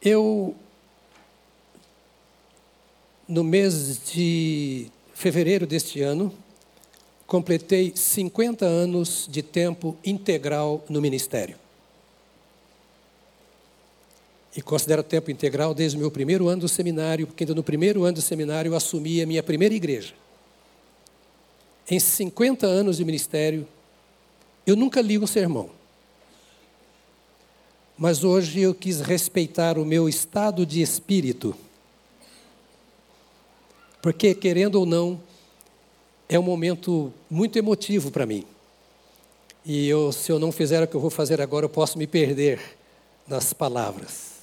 Eu, no mês de fevereiro deste ano, completei 50 anos de tempo integral no ministério. E considero tempo integral desde o meu primeiro ano do seminário, porque ainda no primeiro ano do seminário eu assumi a minha primeira igreja. Em 50 anos de ministério, eu nunca li um sermão. Mas hoje eu quis respeitar o meu estado de espírito. Porque, querendo ou não, é um momento muito emotivo para mim. E eu, se eu não fizer o que eu vou fazer agora, eu posso me perder nas palavras.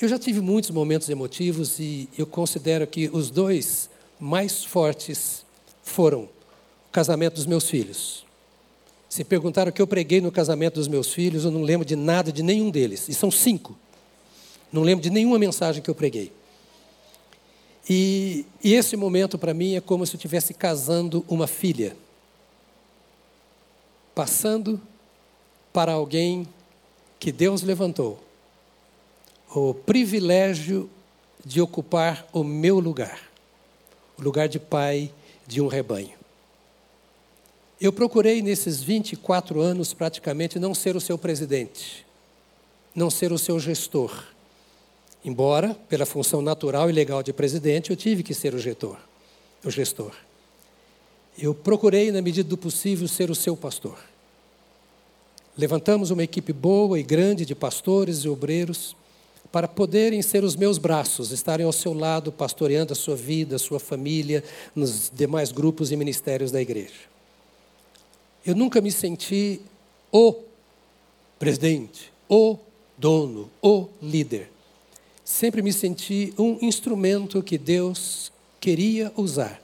Eu já tive muitos momentos emotivos e eu considero que os dois mais fortes foram o casamento dos meus filhos. Se perguntaram o que eu preguei no casamento dos meus filhos, eu não lembro de nada de nenhum deles. E são cinco. Não lembro de nenhuma mensagem que eu preguei. E, e esse momento para mim é como se eu estivesse casando uma filha. Passando para alguém que Deus levantou o privilégio de ocupar o meu lugar, o lugar de pai de um rebanho. Eu procurei nesses 24 anos praticamente não ser o seu presidente, não ser o seu gestor. Embora, pela função natural e legal de presidente, eu tive que ser o gestor. O gestor. Eu procurei, na medida do possível, ser o seu pastor. Levantamos uma equipe boa e grande de pastores e obreiros para poderem ser os meus braços, estarem ao seu lado, pastoreando a sua vida, a sua família, nos demais grupos e ministérios da igreja. Eu nunca me senti o presidente, o dono, o líder. Sempre me senti um instrumento que Deus queria usar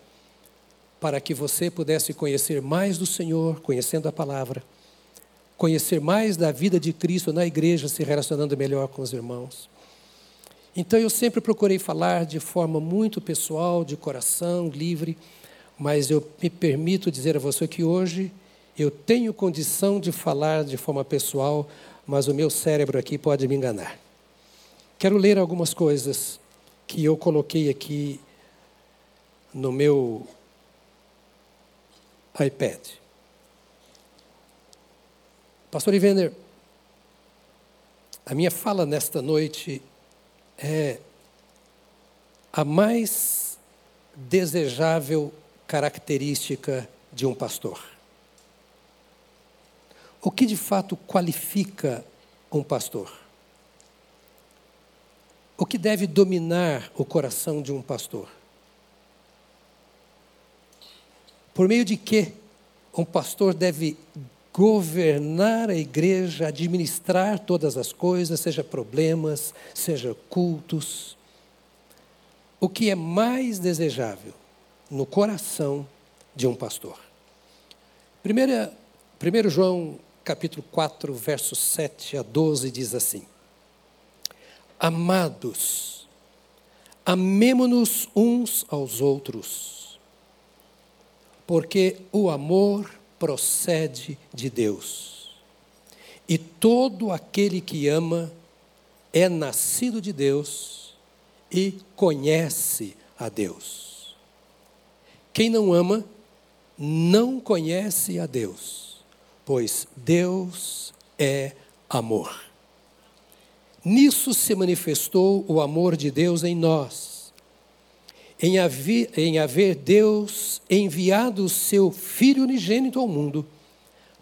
para que você pudesse conhecer mais do Senhor, conhecendo a palavra, conhecer mais da vida de Cristo na igreja, se relacionando melhor com os irmãos então eu sempre procurei falar de forma muito pessoal, de coração, livre, mas eu me permito dizer a você que hoje eu tenho condição de falar de forma pessoal, mas o meu cérebro aqui pode me enganar. Quero ler algumas coisas que eu coloquei aqui no meu iPad. Pastor Ivender, a minha fala nesta noite é a mais desejável característica de um pastor. O que de fato qualifica um pastor? O que deve dominar o coração de um pastor? Por meio de que um pastor deve governar a igreja, administrar todas as coisas, seja problemas, seja cultos. O que é mais desejável no coração de um pastor? 1 João capítulo 4, versos 7 a 12 diz assim: Amados, amemo-nos uns aos outros, porque o amor procede de Deus. E todo aquele que ama é nascido de Deus e conhece a Deus. Quem não ama, não conhece a Deus, pois Deus é amor. Nisso se manifestou o amor de Deus em nós em haver, em haver Deus enviado o seu Filho unigênito ao mundo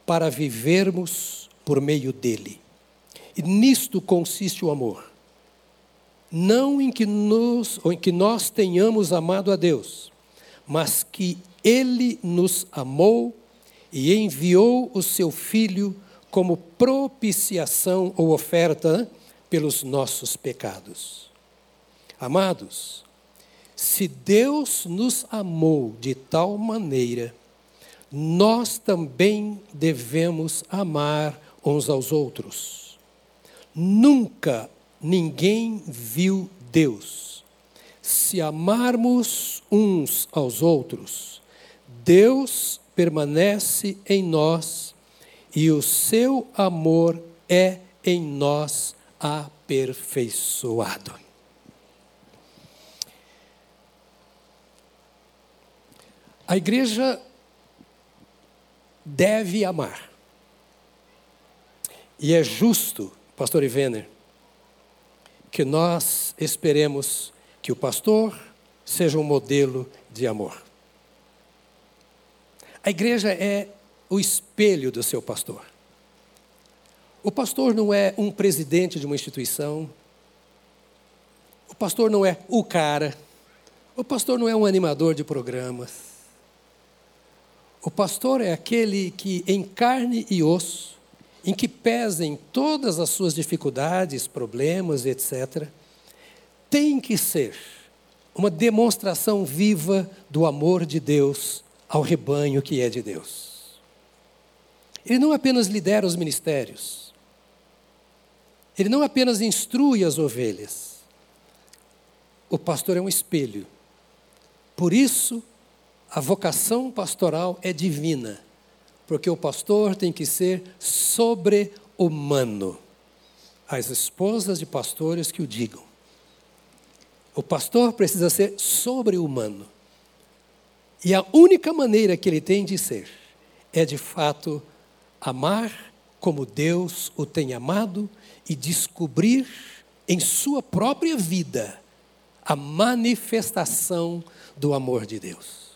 para vivermos por meio dele. E nisto consiste o amor. Não em que, nos, ou em que nós tenhamos amado a Deus, mas que Ele nos amou e enviou o seu Filho como propiciação ou oferta pelos nossos pecados. Amados, se Deus nos amou de tal maneira, nós também devemos amar uns aos outros. Nunca ninguém viu Deus. Se amarmos uns aos outros, Deus permanece em nós e o seu amor é em nós aperfeiçoado. A igreja deve amar. E é justo, pastor Ivener, que nós esperemos que o pastor seja um modelo de amor. A igreja é o espelho do seu pastor. O pastor não é um presidente de uma instituição. O pastor não é o cara. O pastor não é um animador de programas. O pastor é aquele que, em carne e osso, em que pesem todas as suas dificuldades, problemas, etc., tem que ser uma demonstração viva do amor de Deus ao rebanho que é de Deus. Ele não apenas lidera os ministérios, ele não apenas instrui as ovelhas, o pastor é um espelho. Por isso, a vocação pastoral é divina, porque o pastor tem que ser sobre-humano. As esposas de pastores que o digam. O pastor precisa ser sobre-humano. E a única maneira que ele tem de ser é, de fato, amar como Deus o tem amado e descobrir em sua própria vida a manifestação do amor de Deus.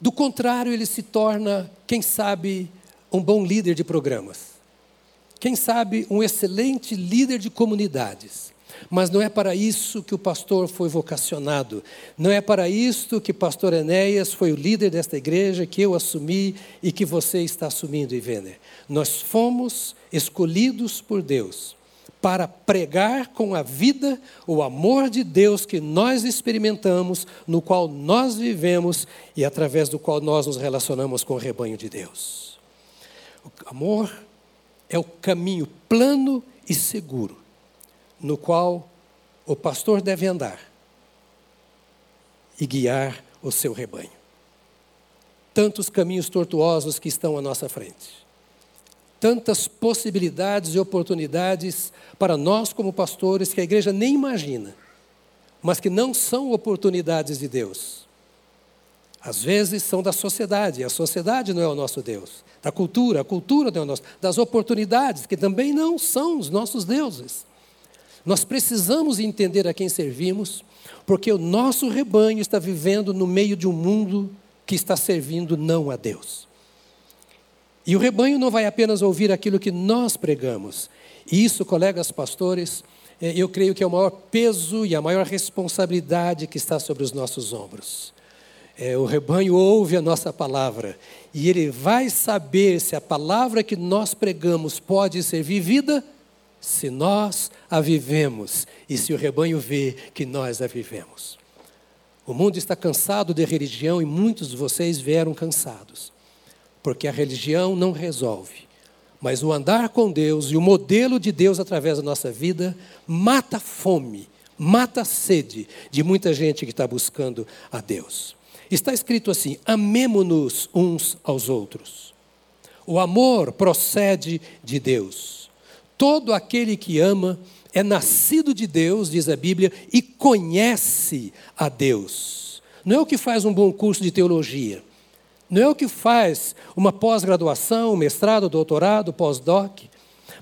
Do contrário, ele se torna, quem sabe, um bom líder de programas. Quem sabe, um excelente líder de comunidades. Mas não é para isso que o pastor foi vocacionado. Não é para isso que pastor Enéas foi o líder desta igreja, que eu assumi e que você está assumindo, Ivener. Nós fomos escolhidos por Deus para pregar com a vida o amor de Deus que nós experimentamos, no qual nós vivemos e através do qual nós nos relacionamos com o rebanho de Deus. O amor é o caminho plano e seguro no qual o pastor deve andar e guiar o seu rebanho. Tantos caminhos tortuosos que estão à nossa frente. Tantas possibilidades e oportunidades para nós, como pastores, que a igreja nem imagina, mas que não são oportunidades de Deus. Às vezes são da sociedade, a sociedade não é o nosso Deus. Da cultura, a cultura não é o nosso. Das oportunidades, que também não são os nossos deuses. Nós precisamos entender a quem servimos, porque o nosso rebanho está vivendo no meio de um mundo que está servindo não a Deus. E o rebanho não vai apenas ouvir aquilo que nós pregamos. E isso, colegas pastores, é, eu creio que é o maior peso e a maior responsabilidade que está sobre os nossos ombros. É, o rebanho ouve a nossa palavra e ele vai saber se a palavra que nós pregamos pode ser vivida se nós a vivemos e se o rebanho vê que nós a vivemos. O mundo está cansado de religião e muitos de vocês vieram cansados, porque a religião não resolve, mas o andar com Deus e o modelo de Deus através da nossa vida mata a fome, mata a sede de muita gente que está buscando a Deus. Está escrito assim: amemo-nos uns aos outros. O amor procede de Deus. Todo aquele que ama é nascido de Deus, diz a Bíblia, e conhece a Deus. Não é o que faz um bom curso de teologia. Não é o que faz uma pós-graduação, mestrado, doutorado, pós-doc.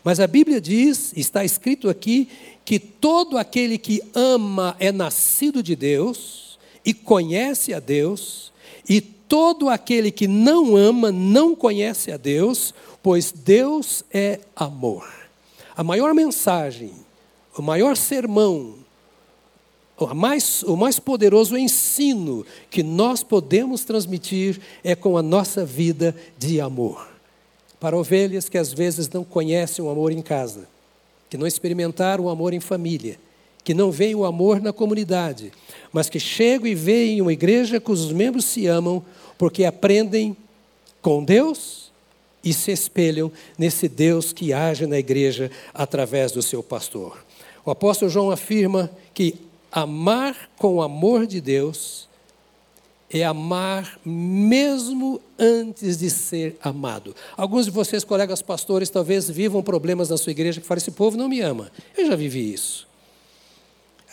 Mas a Bíblia diz, está escrito aqui, que todo aquele que ama é nascido de Deus e conhece a Deus, e todo aquele que não ama não conhece a Deus, pois Deus é amor a maior mensagem, o maior sermão, o mais, o mais poderoso ensino que nós podemos transmitir é com a nossa vida de amor. Para ovelhas que às vezes não conhecem o amor em casa, que não experimentaram o amor em família, que não veem o amor na comunidade, mas que chegam e veem uma igreja cujos membros se amam porque aprendem com Deus e se espelham nesse Deus que age na igreja através do seu pastor. O apóstolo João afirma que amar com o amor de Deus é amar mesmo antes de ser amado. Alguns de vocês, colegas pastores, talvez vivam problemas na sua igreja que falam: esse povo não me ama. Eu já vivi isso.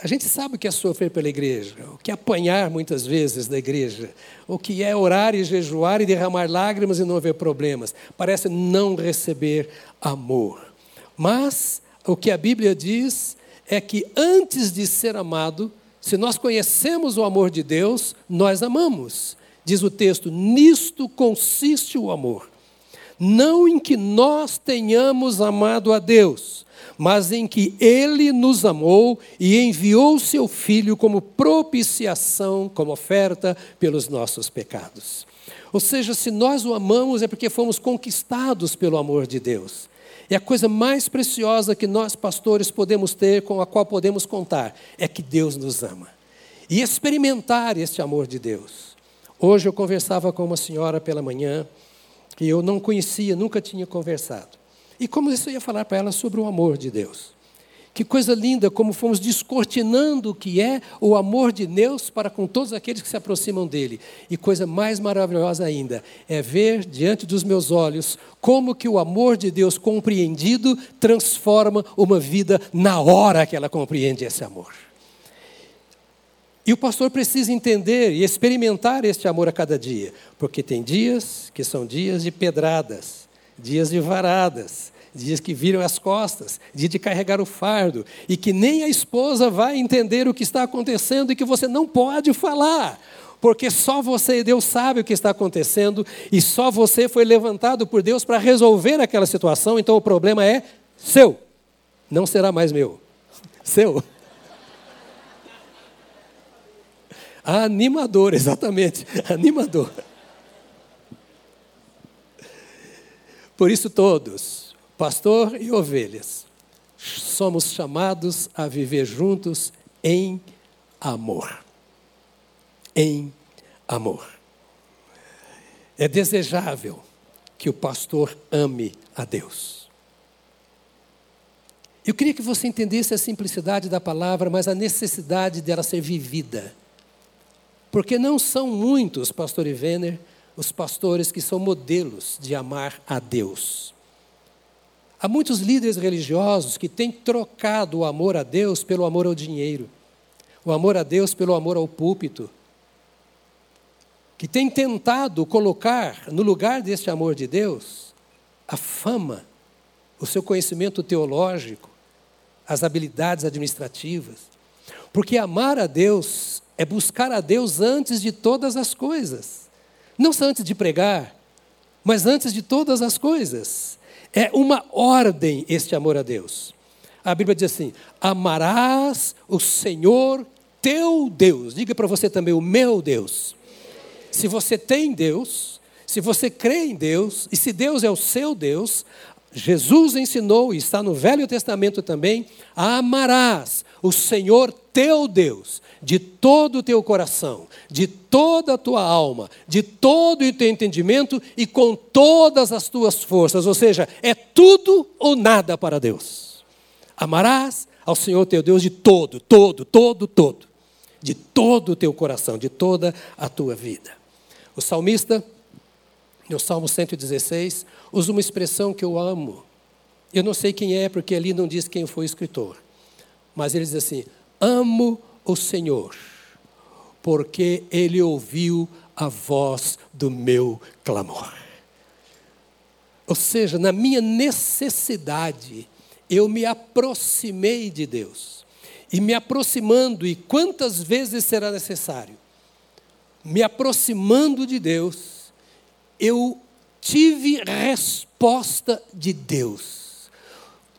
A gente sabe o que é sofrer pela igreja, o que é apanhar muitas vezes da igreja, o que é orar e jejuar e derramar lágrimas e não ver problemas. Parece não receber amor. Mas o que a Bíblia diz é que antes de ser amado, se nós conhecemos o amor de Deus, nós amamos. Diz o texto: nisto consiste o amor. Não em que nós tenhamos amado a Deus, mas em que Ele nos amou e enviou seu Filho como propiciação, como oferta pelos nossos pecados. Ou seja, se nós o amamos é porque fomos conquistados pelo amor de Deus. E a coisa mais preciosa que nós, pastores, podemos ter, com a qual podemos contar, é que Deus nos ama. E experimentar esse amor de Deus. Hoje eu conversava com uma senhora pela manhã, que eu não conhecia, nunca tinha conversado. E como isso ia falar para ela sobre o amor de Deus. Que coisa linda como fomos descortinando o que é o amor de Deus para com todos aqueles que se aproximam dele. E coisa mais maravilhosa ainda é ver diante dos meus olhos como que o amor de Deus compreendido transforma uma vida na hora que ela compreende esse amor. E o pastor precisa entender e experimentar este amor a cada dia, porque tem dias que são dias de pedradas, dias de varadas, dias que viram as costas, dia de carregar o fardo, e que nem a esposa vai entender o que está acontecendo e que você não pode falar, porque só você e Deus sabe o que está acontecendo e só você foi levantado por Deus para resolver aquela situação, então o problema é seu, não será mais meu, seu. Animador, exatamente, animador. Por isso, todos, pastor e ovelhas, somos chamados a viver juntos em amor. Em amor. É desejável que o pastor ame a Deus. Eu queria que você entendesse a simplicidade da palavra, mas a necessidade dela ser vivida. Porque não são muitos, pastor Ivener, os pastores que são modelos de amar a Deus. Há muitos líderes religiosos que têm trocado o amor a Deus pelo amor ao dinheiro, o amor a Deus pelo amor ao púlpito, que têm tentado colocar no lugar deste amor de Deus a fama, o seu conhecimento teológico, as habilidades administrativas. Porque amar a Deus é buscar a Deus antes de todas as coisas. Não só antes de pregar, mas antes de todas as coisas. É uma ordem este amor a Deus. A Bíblia diz assim: amarás o Senhor teu Deus. Diga para você também, o meu Deus. Se você tem Deus, se você crê em Deus, e se Deus é o seu Deus, Jesus ensinou, e está no Velho Testamento também, amarás o Senhor teu Deus de todo o teu coração, de toda a tua alma, de todo o teu entendimento e com todas as tuas forças. Ou seja, é tudo ou nada para Deus. Amarás ao Senhor teu Deus de todo, todo, todo, todo. De todo o teu coração, de toda a tua vida. O salmista, no Salmo 116, usa uma expressão que eu amo. Eu não sei quem é, porque ali não diz quem foi o escritor. Mas ele diz assim: Amo o Senhor, porque Ele ouviu a voz do meu clamor. Ou seja, na minha necessidade, eu me aproximei de Deus. E me aproximando, e quantas vezes será necessário, me aproximando de Deus, eu tive resposta de Deus.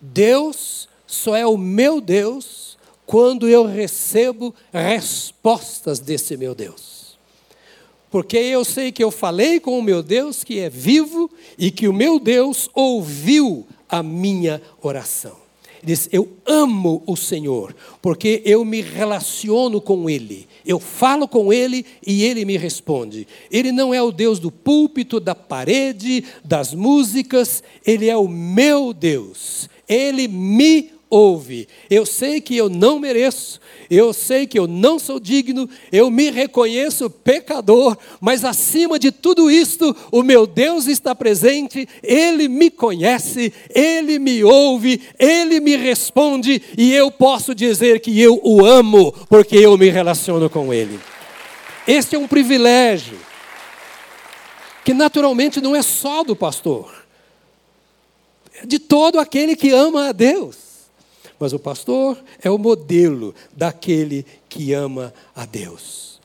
Deus só é o meu Deus quando eu recebo respostas desse meu Deus. Porque eu sei que eu falei com o meu Deus que é vivo e que o meu Deus ouviu a minha oração. Ele diz: Eu amo o Senhor, porque eu me relaciono com Ele. Eu falo com Ele e Ele me responde. Ele não é o Deus do púlpito, da parede, das músicas, Ele é o meu Deus. Ele me ouve. Eu sei que eu não mereço, eu sei que eu não sou digno, eu me reconheço pecador, mas acima de tudo isto, o meu Deus está presente, ele me conhece, ele me ouve, ele me responde e eu posso dizer que eu o amo porque eu me relaciono com ele. Este é um privilégio que naturalmente não é só do pastor, é de todo aquele que ama a Deus. Mas o pastor é o modelo daquele que ama a Deus.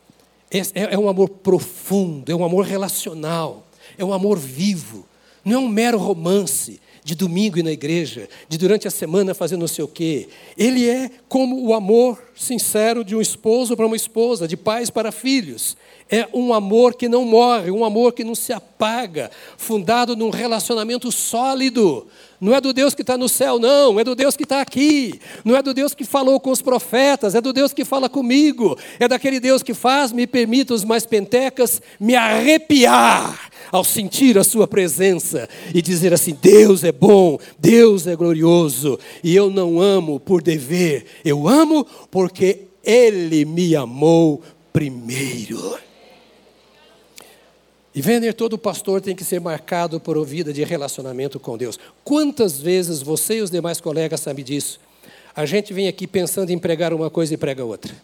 É, é um amor profundo, é um amor relacional, é um amor vivo, não é um mero romance de domingo e na igreja, de durante a semana fazer não sei o quê. Ele é como o amor sincero de um esposo para uma esposa, de pais para filhos. É um amor que não morre, um amor que não se apaga, fundado num relacionamento sólido. Não é do Deus que está no céu, não, é do Deus que está aqui. Não é do Deus que falou com os profetas, é do Deus que fala comigo. É daquele Deus que faz, me permita os mais pentecas, me arrepiar ao sentir a Sua presença e dizer assim: Deus é bom, Deus é glorioso, e eu não amo por dever, eu amo porque Ele me amou primeiro. E vender todo pastor tem que ser marcado por uma vida de relacionamento com Deus. Quantas vezes você e os demais colegas sabem disso? A gente vem aqui pensando em pregar uma coisa e prega outra.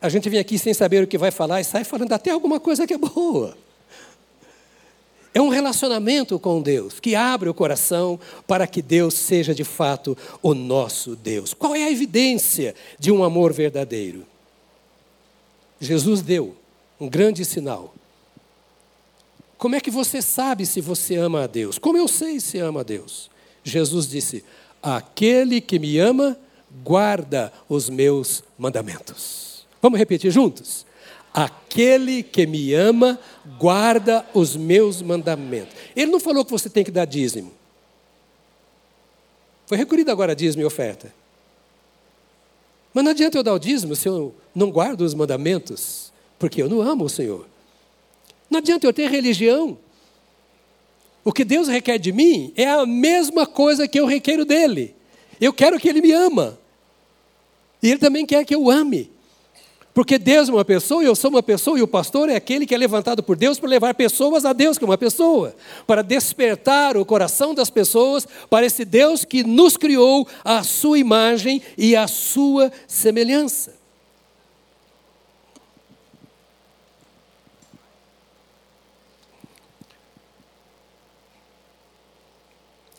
A gente vem aqui sem saber o que vai falar e sai falando até alguma coisa que é boa. É um relacionamento com Deus que abre o coração para que Deus seja de fato o nosso Deus. Qual é a evidência de um amor verdadeiro? Jesus deu um grande sinal. Como é que você sabe se você ama a Deus? Como eu sei se ama a Deus? Jesus disse: Aquele que me ama, guarda os meus mandamentos. Vamos repetir juntos? Aquele que me ama, guarda os meus mandamentos. Ele não falou que você tem que dar dízimo. Foi recolhido agora dízimo e oferta. Mas não adianta eu dar o dízimo se eu não guardo os mandamentos, porque eu não amo o Senhor. Não adianta eu ter religião. O que Deus requer de mim é a mesma coisa que eu requeiro dele. Eu quero que ele me ama. E ele também quer que eu ame. Porque Deus é uma pessoa eu sou uma pessoa, e o pastor é aquele que é levantado por Deus para levar pessoas a Deus, que é uma pessoa, para despertar o coração das pessoas para esse Deus que nos criou à sua imagem e à sua semelhança.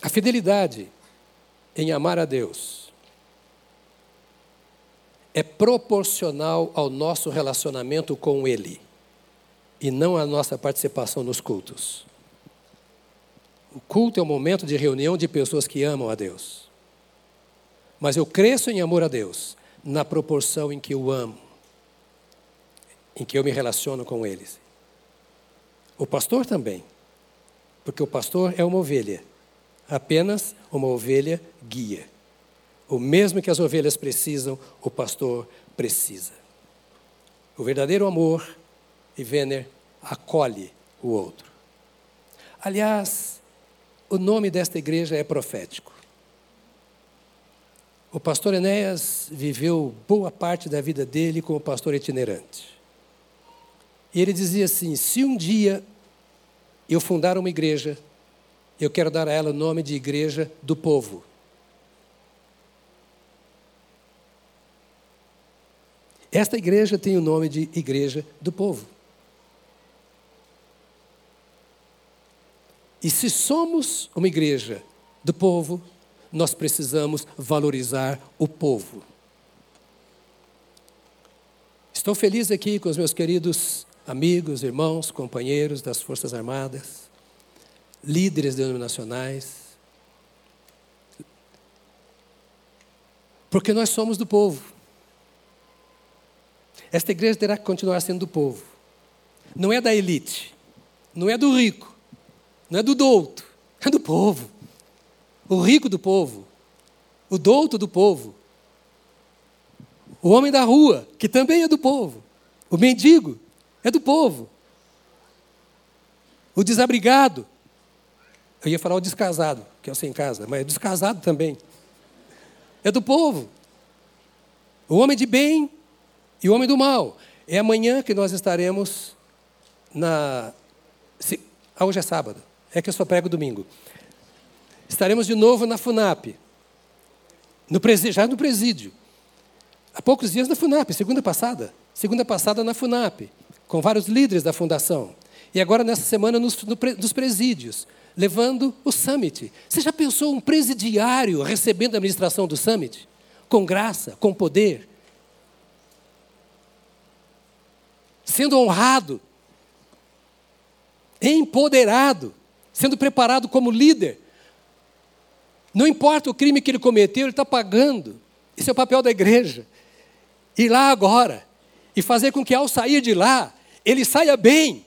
A fidelidade em amar a Deus é proporcional ao nosso relacionamento com Ele e não à nossa participação nos cultos. O culto é um momento de reunião de pessoas que amam a Deus. Mas eu cresço em amor a Deus na proporção em que eu amo, em que eu me relaciono com eles. O pastor também, porque o pastor é uma ovelha, apenas uma ovelha guia. O mesmo que as ovelhas precisam, o pastor precisa. O verdadeiro amor, e Venner, acolhe o outro. Aliás, o nome desta igreja é profético. O pastor Enéas viveu boa parte da vida dele como pastor itinerante. E ele dizia assim: se um dia eu fundar uma igreja, eu quero dar a ela o nome de Igreja do Povo. Esta igreja tem o nome de Igreja do Povo. E se somos uma igreja do povo, nós precisamos valorizar o povo. Estou feliz aqui com os meus queridos amigos, irmãos, companheiros das Forças Armadas, líderes denominacionais, porque nós somos do povo. Esta igreja terá que continuar sendo do povo. Não é da elite, não é do rico, não é do douto, é do povo. O rico do povo, o douto do povo, o homem da rua, que também é do povo, o mendigo é do povo, o desabrigado, eu ia falar o descasado, que é o sem casa, mas é descasado também. é do povo. O homem de bem e o homem do mal. É amanhã que nós estaremos na. Ah, hoje é sábado. É que eu só prego domingo. Estaremos de novo na FUNAP. No presídio, já no presídio. Há poucos dias na FUNAP, segunda passada. Segunda passada na FUNAP, com vários líderes da fundação. E agora, nessa semana, nos, no, nos presídios, levando o summit. Você já pensou um presidiário recebendo a administração do summit? Com graça, com poder? Sendo honrado, empoderado, sendo preparado como líder. Não importa o crime que ele cometeu, ele está pagando. Esse é o papel da igreja. Ir lá agora e fazer com que ao sair de lá, ele saia bem,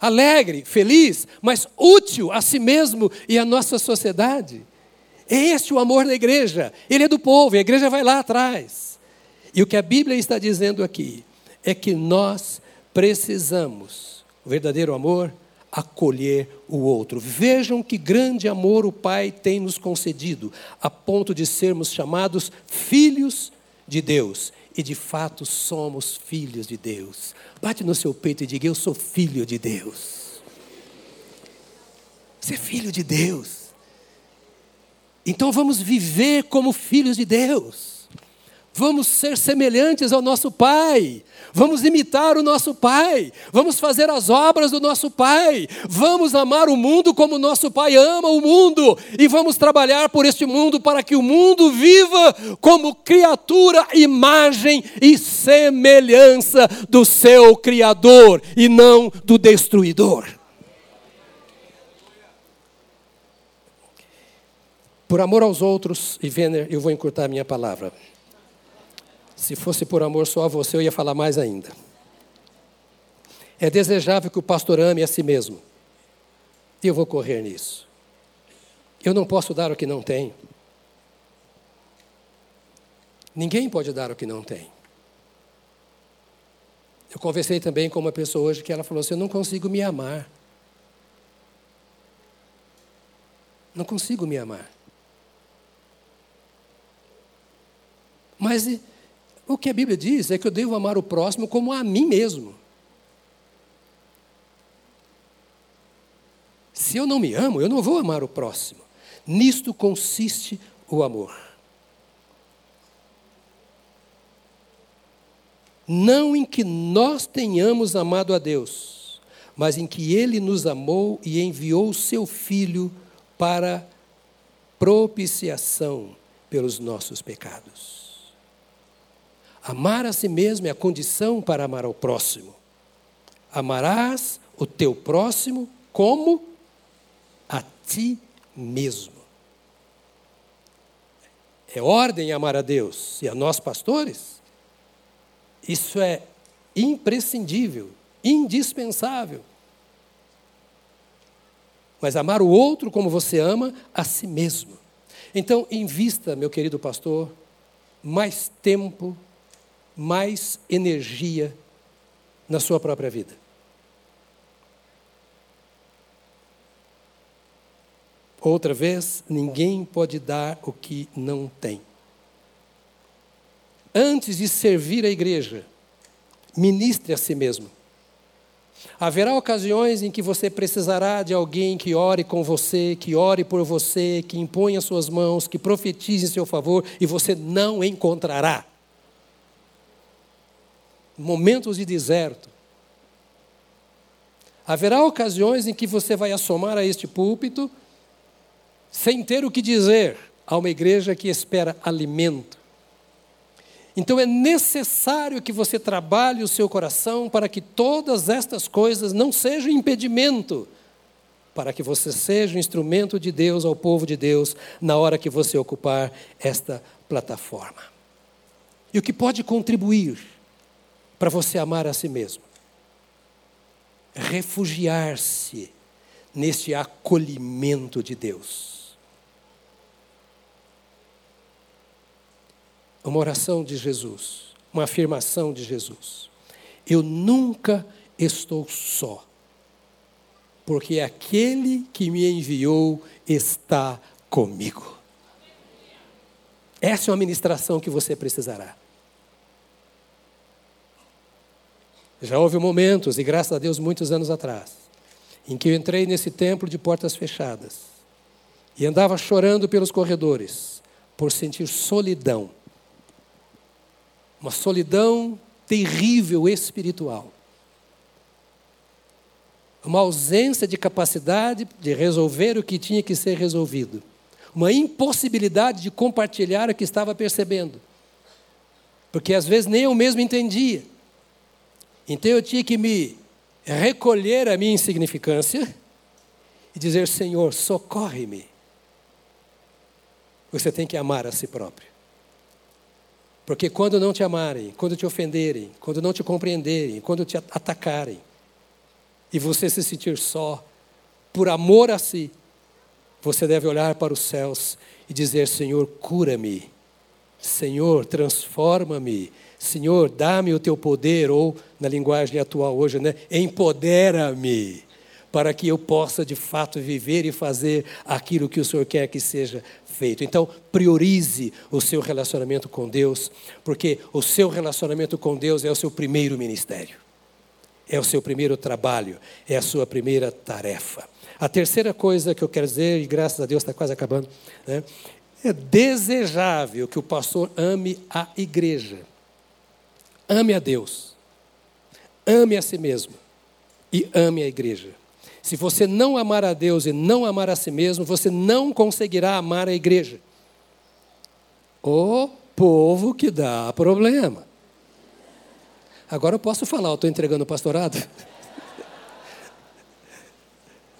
alegre, feliz, mas útil a si mesmo e à nossa sociedade. É este o amor da igreja. Ele é do povo, e a igreja vai lá atrás. E o que a Bíblia está dizendo aqui é que nós precisamos, o verdadeiro amor, acolher o outro. Vejam que grande amor o Pai tem nos concedido, a ponto de sermos chamados filhos de Deus. E de fato somos filhos de Deus. Bate no seu peito e diga: Eu sou filho de Deus. Você é filho de Deus. Então vamos viver como filhos de Deus. Vamos ser semelhantes ao nosso Pai. Vamos imitar o nosso Pai. Vamos fazer as obras do nosso Pai. Vamos amar o mundo como nosso Pai ama o mundo. E vamos trabalhar por este mundo para que o mundo viva como criatura, imagem e semelhança do seu Criador e não do destruidor. Por amor aos outros, e Venner, eu vou encurtar a minha palavra. Se fosse por amor só a você, eu ia falar mais ainda. É desejável que o pastor ame a si mesmo. Eu vou correr nisso. Eu não posso dar o que não tenho. Ninguém pode dar o que não tem. Eu conversei também com uma pessoa hoje que ela falou assim: Eu não consigo me amar. Não consigo me amar. Mas o que a Bíblia diz é que eu devo amar o próximo como a mim mesmo. Se eu não me amo, eu não vou amar o próximo. Nisto consiste o amor. Não em que nós tenhamos amado a Deus, mas em que Ele nos amou e enviou o Seu Filho para propiciação pelos nossos pecados. Amar a si mesmo é a condição para amar ao próximo. Amarás o teu próximo como a ti mesmo. É ordem amar a Deus e a nós pastores. Isso é imprescindível, indispensável. Mas amar o outro como você ama a si mesmo. Então, invista, meu querido pastor, mais tempo mais energia na sua própria vida. Outra vez, ninguém pode dar o que não tem. Antes de servir a igreja, ministre a si mesmo. Haverá ocasiões em que você precisará de alguém que ore com você, que ore por você, que imponha suas mãos, que profetize em seu favor, e você não encontrará momentos de deserto. Haverá ocasiões em que você vai assomar a este púlpito sem ter o que dizer a uma igreja que espera alimento. Então é necessário que você trabalhe o seu coração para que todas estas coisas não sejam impedimento para que você seja um instrumento de Deus ao povo de Deus na hora que você ocupar esta plataforma. E o que pode contribuir para você amar a si mesmo. Refugiar-se nesse acolhimento de Deus. Uma oração de Jesus, uma afirmação de Jesus. Eu nunca estou só, porque aquele que me enviou está comigo. Essa é uma ministração que você precisará. Já houve momentos, e graças a Deus muitos anos atrás, em que eu entrei nesse templo de portas fechadas e andava chorando pelos corredores por sentir solidão. Uma solidão terrível espiritual. Uma ausência de capacidade de resolver o que tinha que ser resolvido. Uma impossibilidade de compartilhar o que estava percebendo. Porque às vezes nem eu mesmo entendia. Então eu tinha que me recolher a minha insignificância e dizer: Senhor, socorre-me. Você tem que amar a si próprio. Porque quando não te amarem, quando te ofenderem, quando não te compreenderem, quando te atacarem, e você se sentir só, por amor a si, você deve olhar para os céus e dizer: Senhor, cura-me. Senhor, transforma-me. Senhor, dá-me o teu poder, ou na linguagem atual hoje, né? Empodera-me, para que eu possa de fato viver e fazer aquilo que o Senhor quer que seja feito. Então, priorize o seu relacionamento com Deus, porque o seu relacionamento com Deus é o seu primeiro ministério, é o seu primeiro trabalho, é a sua primeira tarefa. A terceira coisa que eu quero dizer, e graças a Deus está quase acabando, né? é desejável que o pastor ame a igreja. Ame a Deus, ame a si mesmo e ame a igreja. Se você não amar a Deus e não amar a si mesmo, você não conseguirá amar a igreja. O povo que dá problema. Agora eu posso falar, eu estou entregando o pastorado.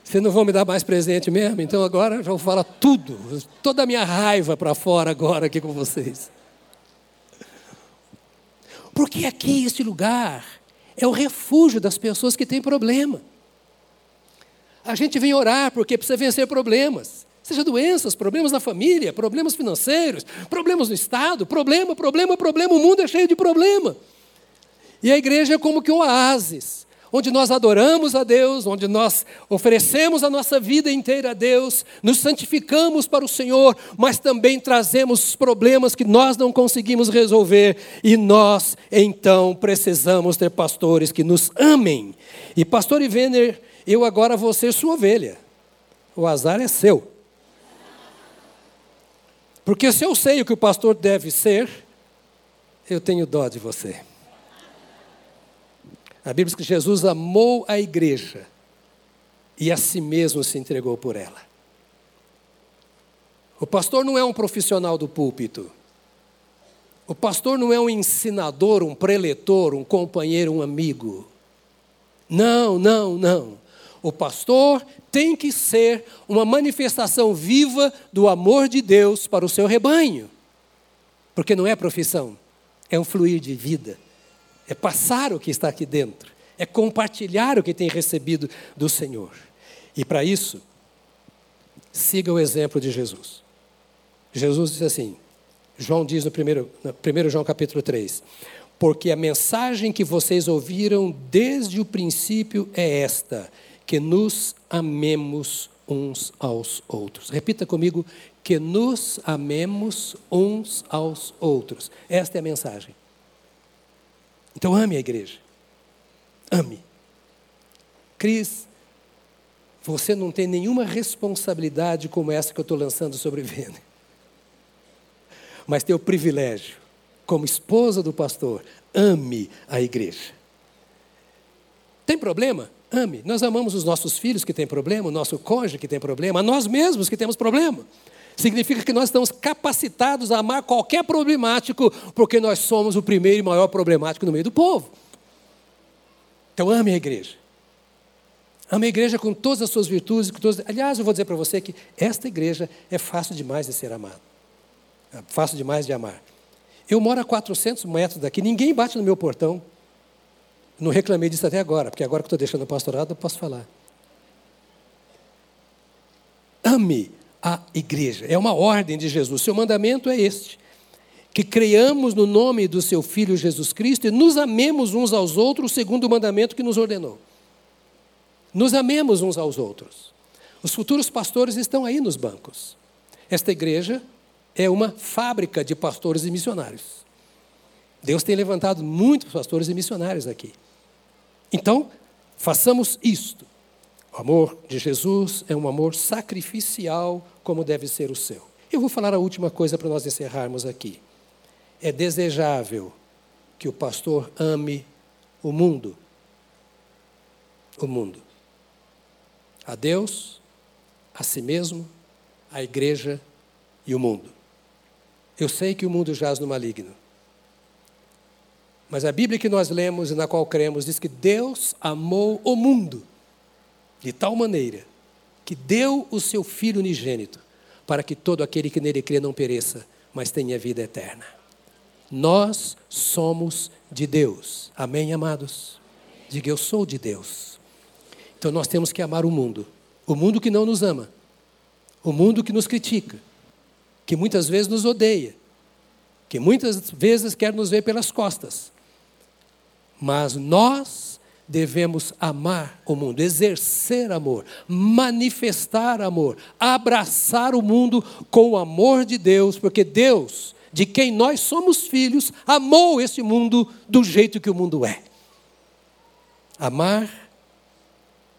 Vocês não vão me dar mais presente mesmo? Então agora já vou falar tudo, toda a minha raiva para fora agora aqui com vocês. Porque aqui, este lugar, é o refúgio das pessoas que têm problema. A gente vem orar porque precisa vencer problemas. Seja doenças, problemas na família, problemas financeiros, problemas no Estado, problema, problema, problema. O mundo é cheio de problema. E a igreja é como que um oásis onde nós adoramos a Deus, onde nós oferecemos a nossa vida inteira a Deus, nos santificamos para o Senhor, mas também trazemos problemas que nós não conseguimos resolver e nós então precisamos ter pastores que nos amem. E pastor Ivener, eu agora vou ser sua ovelha. O azar é seu. Porque se eu sei o que o pastor deve ser, eu tenho dó de você. A Bíblia diz que Jesus amou a igreja e a si mesmo se entregou por ela. O pastor não é um profissional do púlpito. O pastor não é um ensinador, um preletor, um companheiro, um amigo. Não, não, não. O pastor tem que ser uma manifestação viva do amor de Deus para o seu rebanho. Porque não é profissão, é um fluir de vida é passar o que está aqui dentro, é compartilhar o que tem recebido do Senhor. E para isso, siga o exemplo de Jesus. Jesus diz assim, João diz no primeiro, no primeiro João capítulo 3, porque a mensagem que vocês ouviram desde o princípio é esta, que nos amemos uns aos outros. Repita comigo, que nos amemos uns aos outros. Esta é a mensagem. Então ame a igreja. Ame. Cris, você não tem nenhuma responsabilidade como essa que eu estou lançando sobre Vênia. Mas tem o privilégio, como esposa do pastor, ame a igreja. Tem problema? Ame. Nós amamos os nossos filhos que têm problema, o nosso cônjuge que tem problema, nós mesmos que temos problema. Significa que nós estamos capacitados a amar qualquer problemático, porque nós somos o primeiro e maior problemático no meio do povo. Então ame a igreja. Ame a igreja com todas as suas virtudes. Com todas... Aliás, eu vou dizer para você que esta igreja é fácil demais de ser amada. É fácil demais de amar. Eu moro a 400 metros daqui, ninguém bate no meu portão. Não reclamei disso até agora, porque agora que estou deixando o pastorado, eu posso falar. Ame a igreja. É uma ordem de Jesus. Seu mandamento é este: que creiamos no nome do seu Filho Jesus Cristo e nos amemos uns aos outros, segundo o mandamento que nos ordenou. Nos amemos uns aos outros. Os futuros pastores estão aí nos bancos. Esta igreja é uma fábrica de pastores e missionários. Deus tem levantado muitos pastores e missionários aqui. Então, façamos isto. O amor de Jesus é um amor sacrificial, como deve ser o seu. Eu vou falar a última coisa para nós encerrarmos aqui. É desejável que o pastor ame o mundo. O mundo. A Deus, a si mesmo, a igreja e o mundo. Eu sei que o mundo jaz no maligno. Mas a Bíblia que nós lemos e na qual cremos diz que Deus amou o mundo de tal maneira que deu o seu Filho unigênito para que todo aquele que nele crê não pereça, mas tenha vida eterna. Nós somos de Deus. Amém, amados? Diga, eu sou de Deus. Então nós temos que amar o mundo. O mundo que não nos ama. O mundo que nos critica. Que muitas vezes nos odeia. Que muitas vezes quer nos ver pelas costas. Mas nós devemos amar o mundo, exercer amor, manifestar amor, abraçar o mundo com o amor de Deus, porque Deus, de quem nós somos filhos, amou esse mundo do jeito que o mundo é. Amar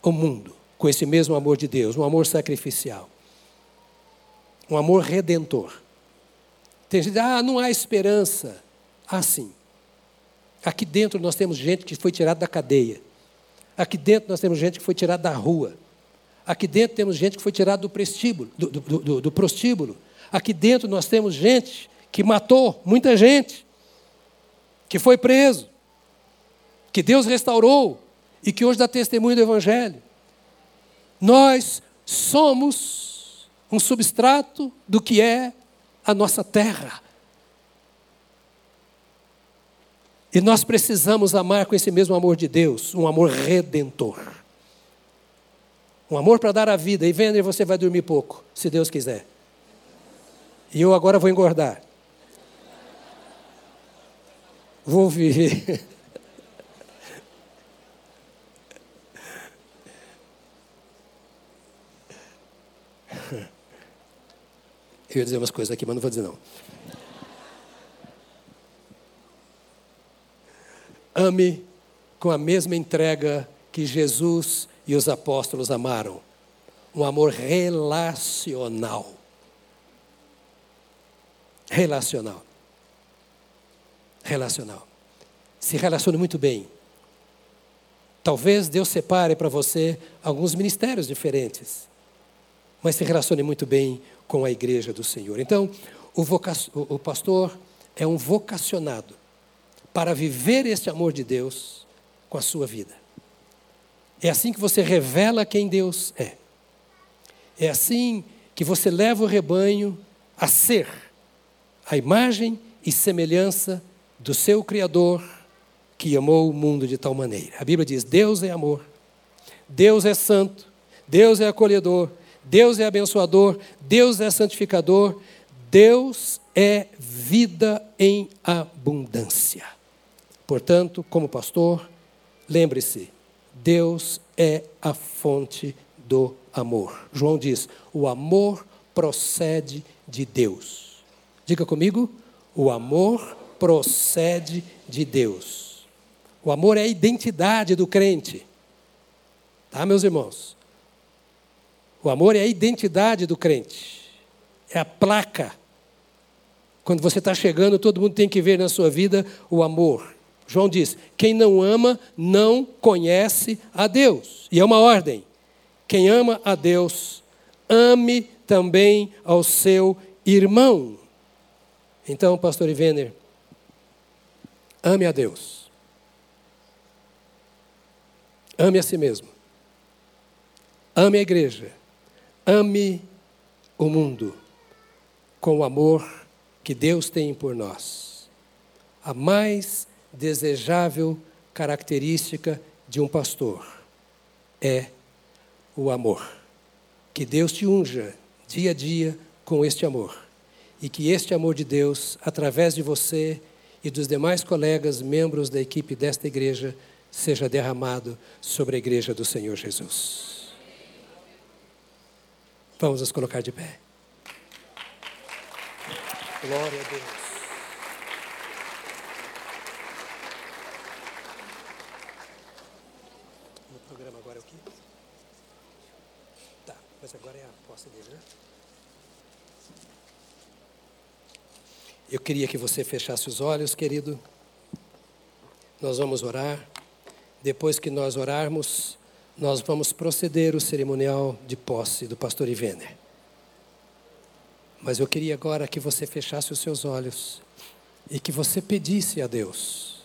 o mundo com esse mesmo amor de Deus, um amor sacrificial, um amor redentor. Tem gente, ah, não há esperança. Ah, sim. Aqui dentro nós temos gente que foi tirada da cadeia. Aqui dentro nós temos gente que foi tirada da rua. Aqui dentro temos gente que foi tirada do do, do, do, do prostíbulo. Aqui dentro nós temos gente que matou muita gente, que foi preso, que Deus restaurou e que hoje dá testemunho do Evangelho. Nós somos um substrato do que é a nossa terra. E nós precisamos amar com esse mesmo amor de Deus, um amor redentor. Um amor para dar a vida. E vendo, você vai dormir pouco, se Deus quiser. E eu agora vou engordar. Vou viver. Eu ia dizer umas coisas aqui, mas não vou dizer não. Ame com a mesma entrega que Jesus e os apóstolos amaram. Um amor relacional. Relacional. Relacional. Se relacione muito bem. Talvez Deus separe para você alguns ministérios diferentes, mas se relacione muito bem com a igreja do Senhor. Então, o, o pastor é um vocacionado para viver este amor de Deus com a sua vida. É assim que você revela quem Deus é. É assim que você leva o rebanho a ser a imagem e semelhança do seu Criador que amou o mundo de tal maneira. A Bíblia diz: Deus é amor, Deus é santo, Deus é acolhedor, Deus é abençoador, Deus é santificador, Deus é vida em abundância. Portanto, como pastor, lembre-se: Deus é a fonte do amor. João diz: o amor procede de Deus. Diga comigo: o amor procede de Deus. O amor é a identidade do crente. Tá, meus irmãos? O amor é a identidade do crente. É a placa. Quando você está chegando, todo mundo tem que ver na sua vida o amor. João diz: quem não ama não conhece a Deus. E é uma ordem. Quem ama a Deus, ame também ao seu irmão. Então, pastor Ivener, ame a Deus. Ame a si mesmo. Ame a igreja. Ame o mundo com o amor que Deus tem por nós. A mais desejável característica de um pastor é o amor. Que Deus te unja dia a dia com este amor. E que este amor de Deus, através de você e dos demais colegas, membros da equipe desta igreja, seja derramado sobre a igreja do Senhor Jesus. Vamos nos colocar de pé. Glória a Deus. O programa agora é o quê? Tá, mas agora é a posse dele, né? Eu queria que você fechasse os olhos, querido. Nós vamos orar. Depois que nós orarmos, nós vamos proceder o cerimonial de posse do pastor Ivener. Mas eu queria agora que você fechasse os seus olhos e que você pedisse a Deus: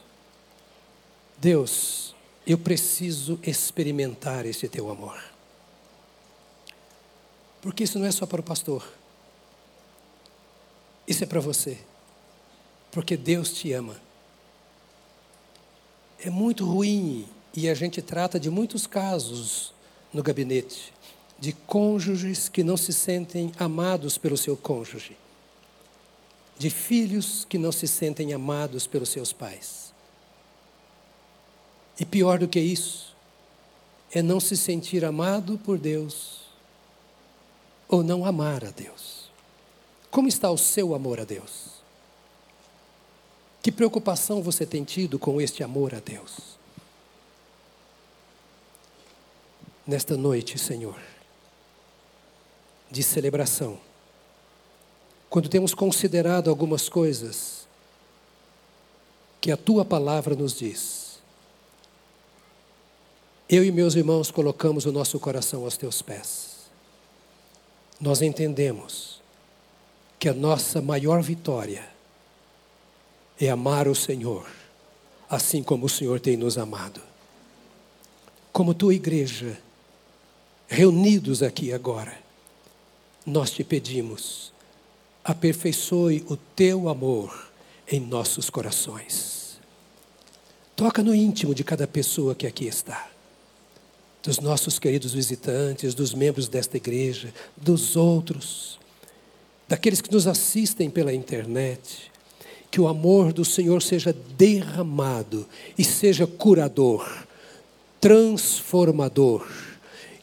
Deus, eu preciso experimentar esse teu amor. Porque isso não é só para o pastor, isso é para você porque Deus te ama. É muito ruim, e a gente trata de muitos casos no gabinete, de cônjuges que não se sentem amados pelo seu cônjuge, de filhos que não se sentem amados pelos seus pais. E pior do que isso, é não se sentir amado por Deus ou não amar a Deus. Como está o seu amor a Deus? Que preocupação você tem tido com este amor a Deus? Nesta noite, Senhor, de celebração, quando temos considerado algumas coisas que a tua palavra nos diz, eu e meus irmãos colocamos o nosso coração aos teus pés. Nós entendemos que a nossa maior vitória é amar o Senhor, assim como o Senhor tem nos amado. Como tua igreja, reunidos aqui agora, nós te pedimos, aperfeiçoe o teu amor em nossos corações. Toca no íntimo de cada pessoa que aqui está, dos nossos queridos visitantes, dos membros desta igreja, dos outros, daqueles que nos assistem pela internet que o amor do Senhor seja derramado e seja curador, transformador.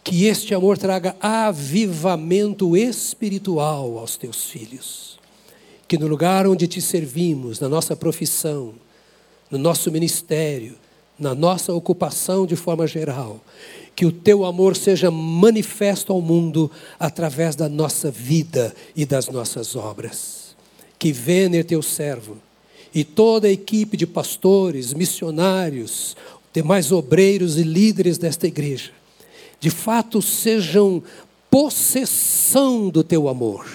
Que este amor traga avivamento espiritual aos teus filhos. Que no lugar onde te servimos, na nossa profissão, no nosso ministério, na nossa ocupação de forma geral, que o teu amor seja manifesto ao mundo através da nossa vida e das nossas obras que Vener, teu servo, e toda a equipe de pastores, missionários, demais obreiros e líderes desta igreja, de fato sejam possessão do teu amor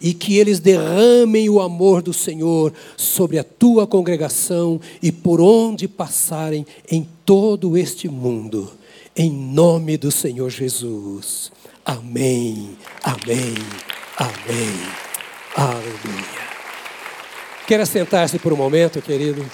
e que eles derramem o amor do Senhor sobre a tua congregação e por onde passarem em todo este mundo. Em nome do Senhor Jesus. Amém. Amém. Amém. Aleluia. Queira sentar-se por um momento, querido.